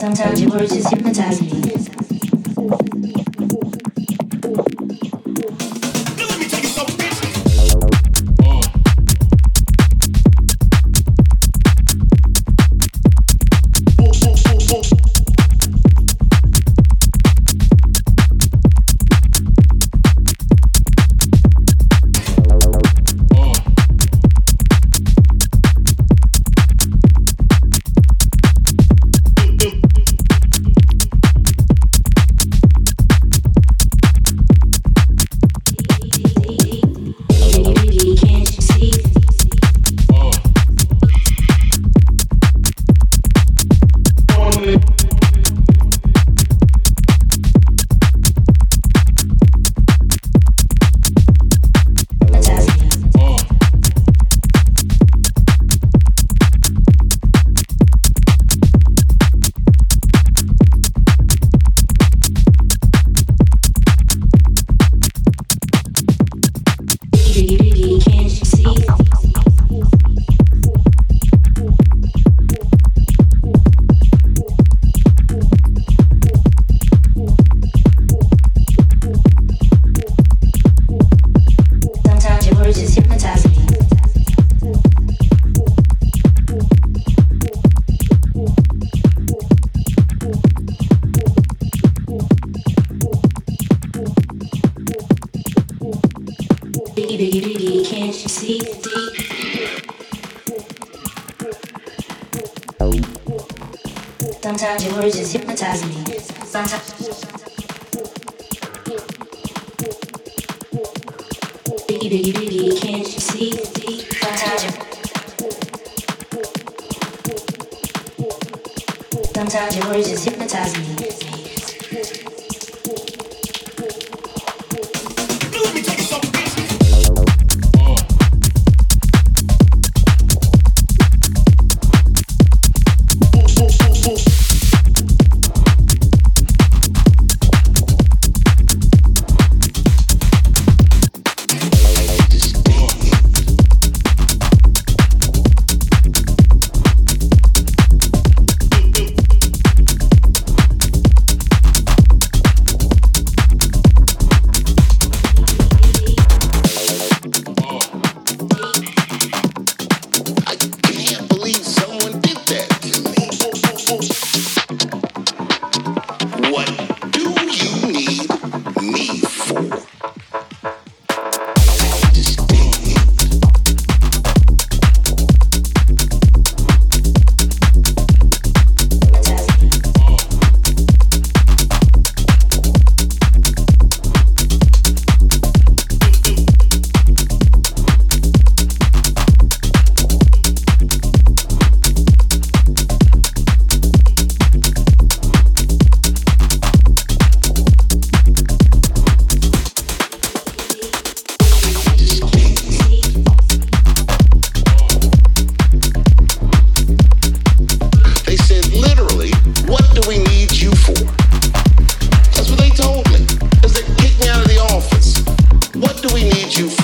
Sometimes your words just hypnotize me. Sometimes your words just hypnotize me. Sometimes. baby, baby, biggie, can't you see? Sometimes your. Sometimes your words just hypnotize me.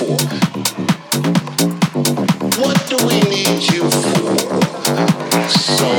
What do we need you for? So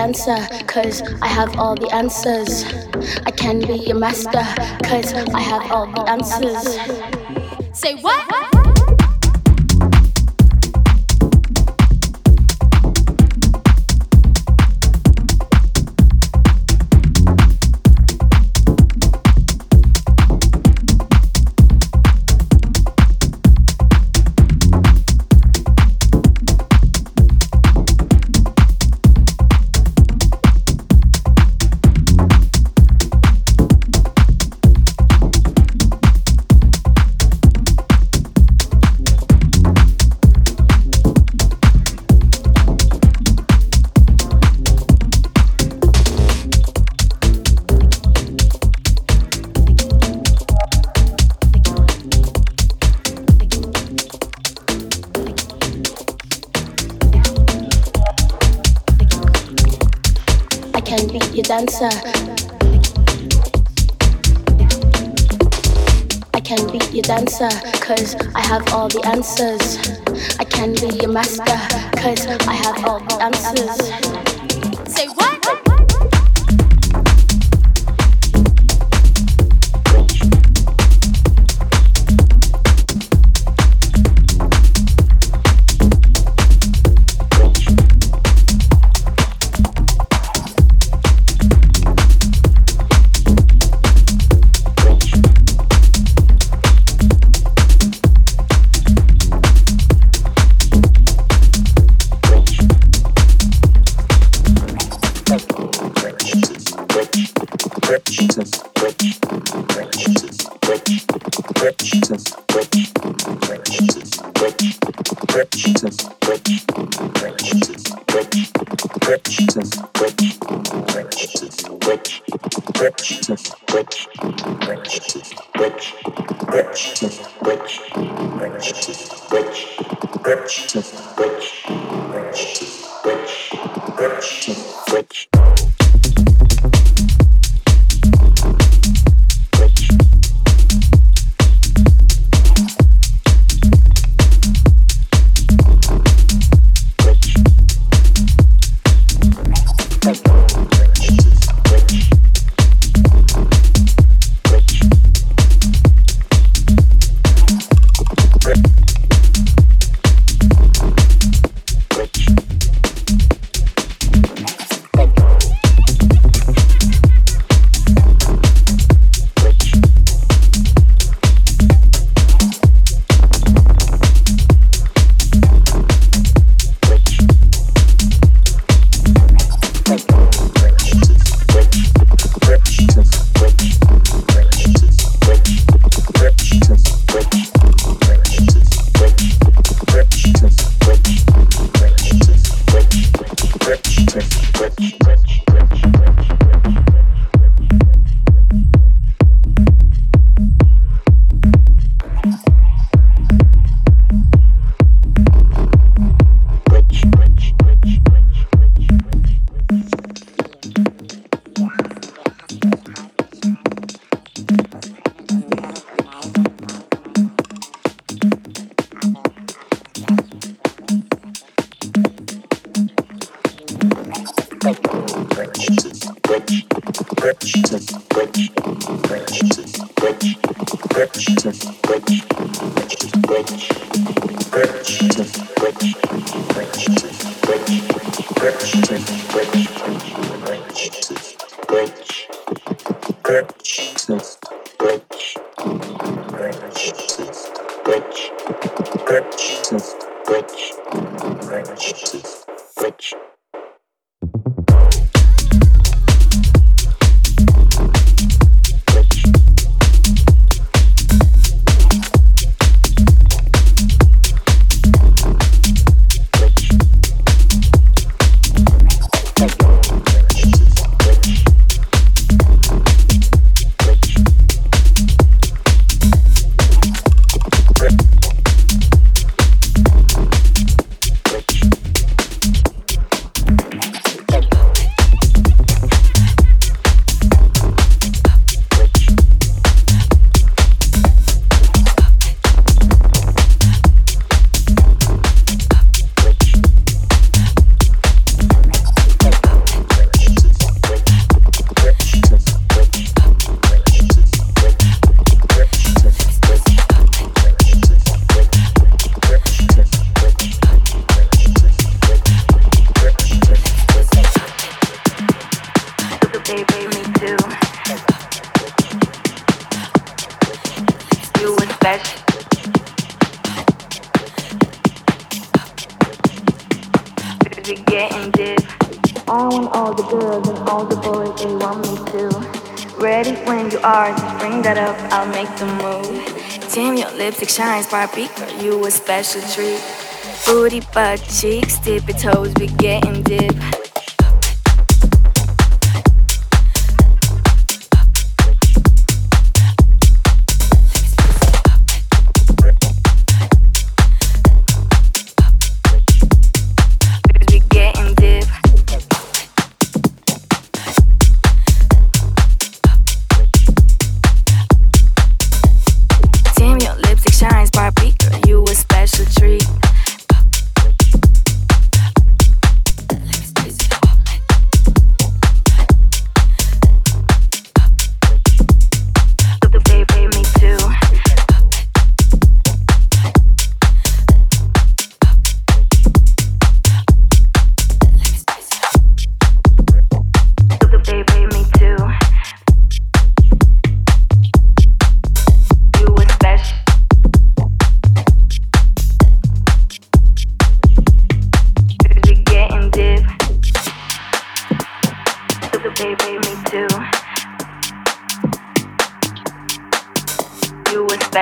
dancer, cause I have all the answers. I can be your master, cause I have all the answers. Say what? Dancer. I can be your dancer, cause I have all the answers. I can be your master, cause I have all the answers. Lipstick shines, Barbie, girl, you a special treat. Booty, butt, cheeks, tippy toes, we getting dip.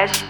slash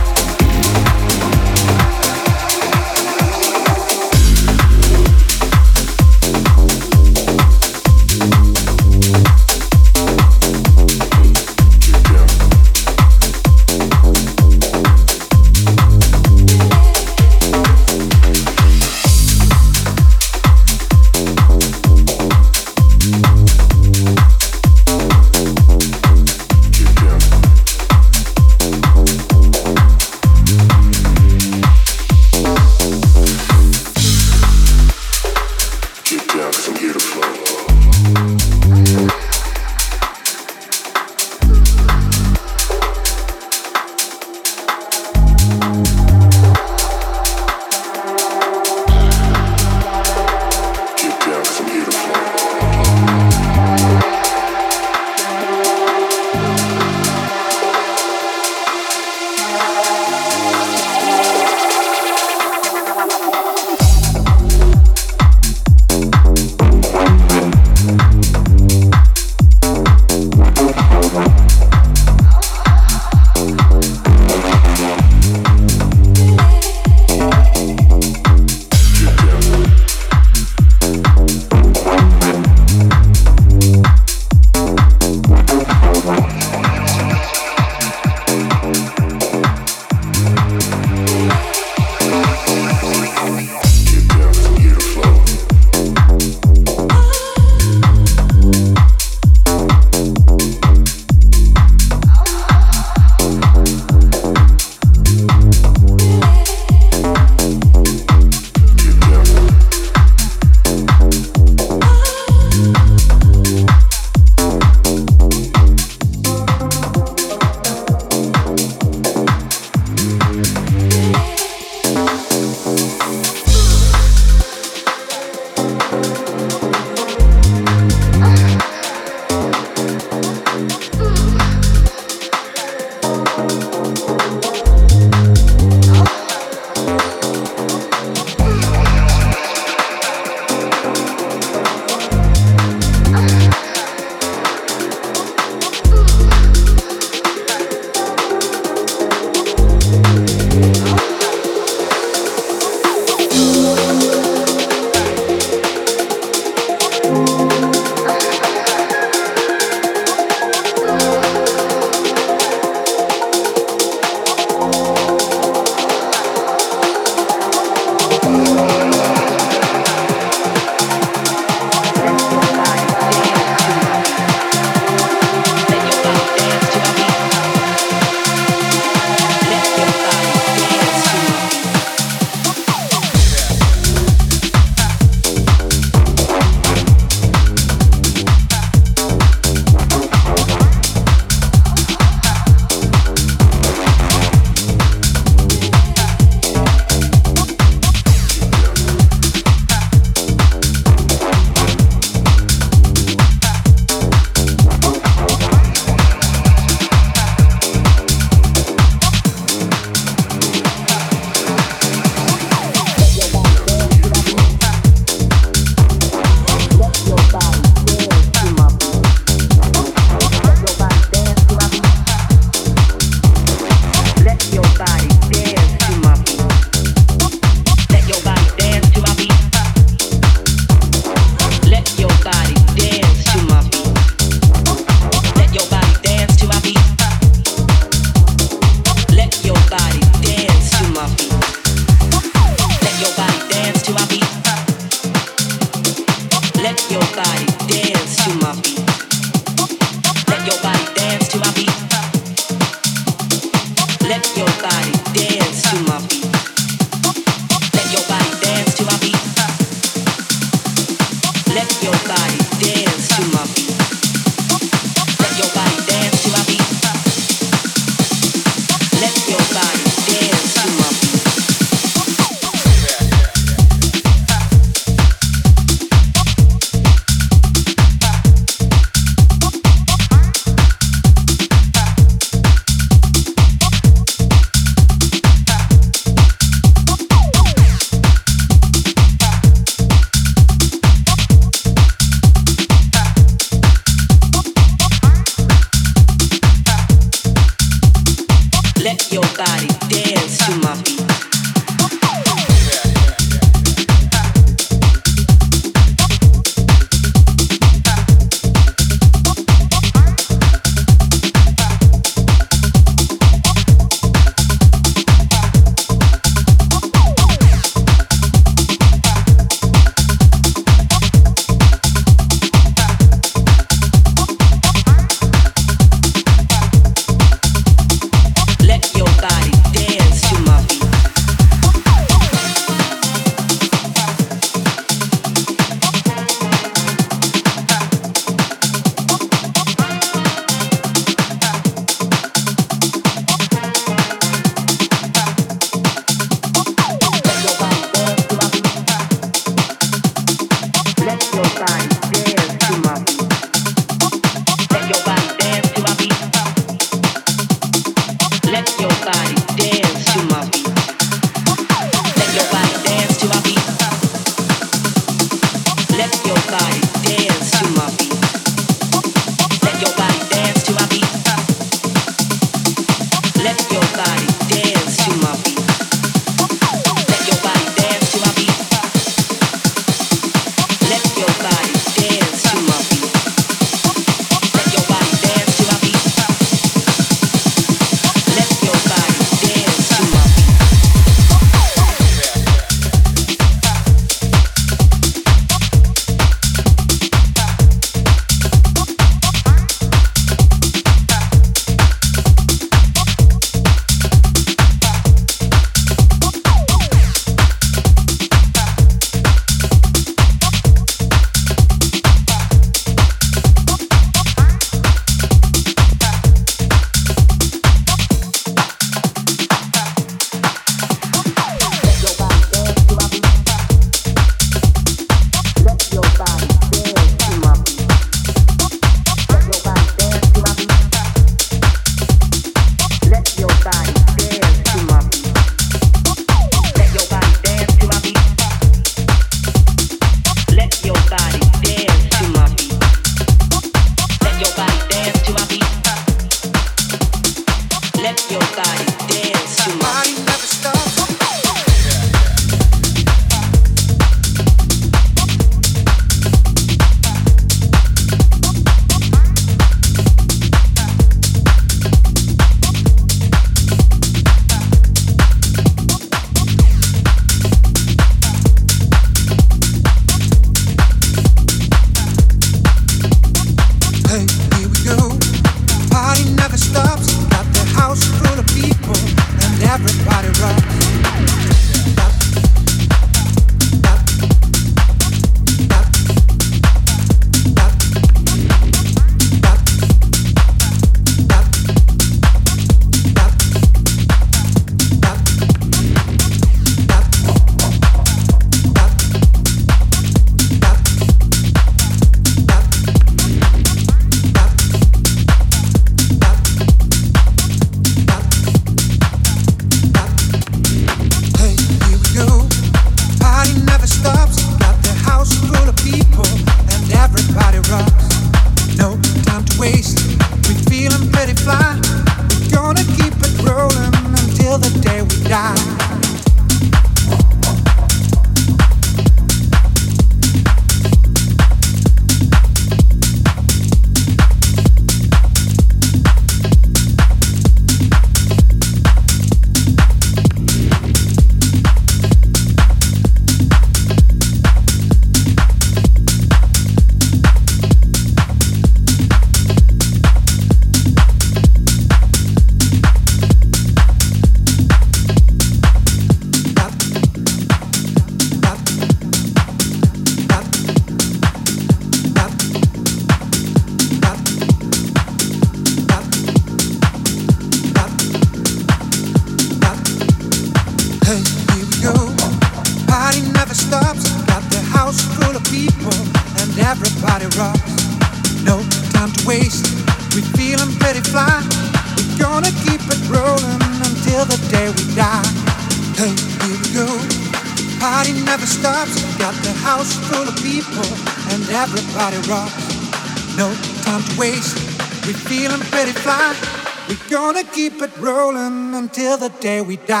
we die.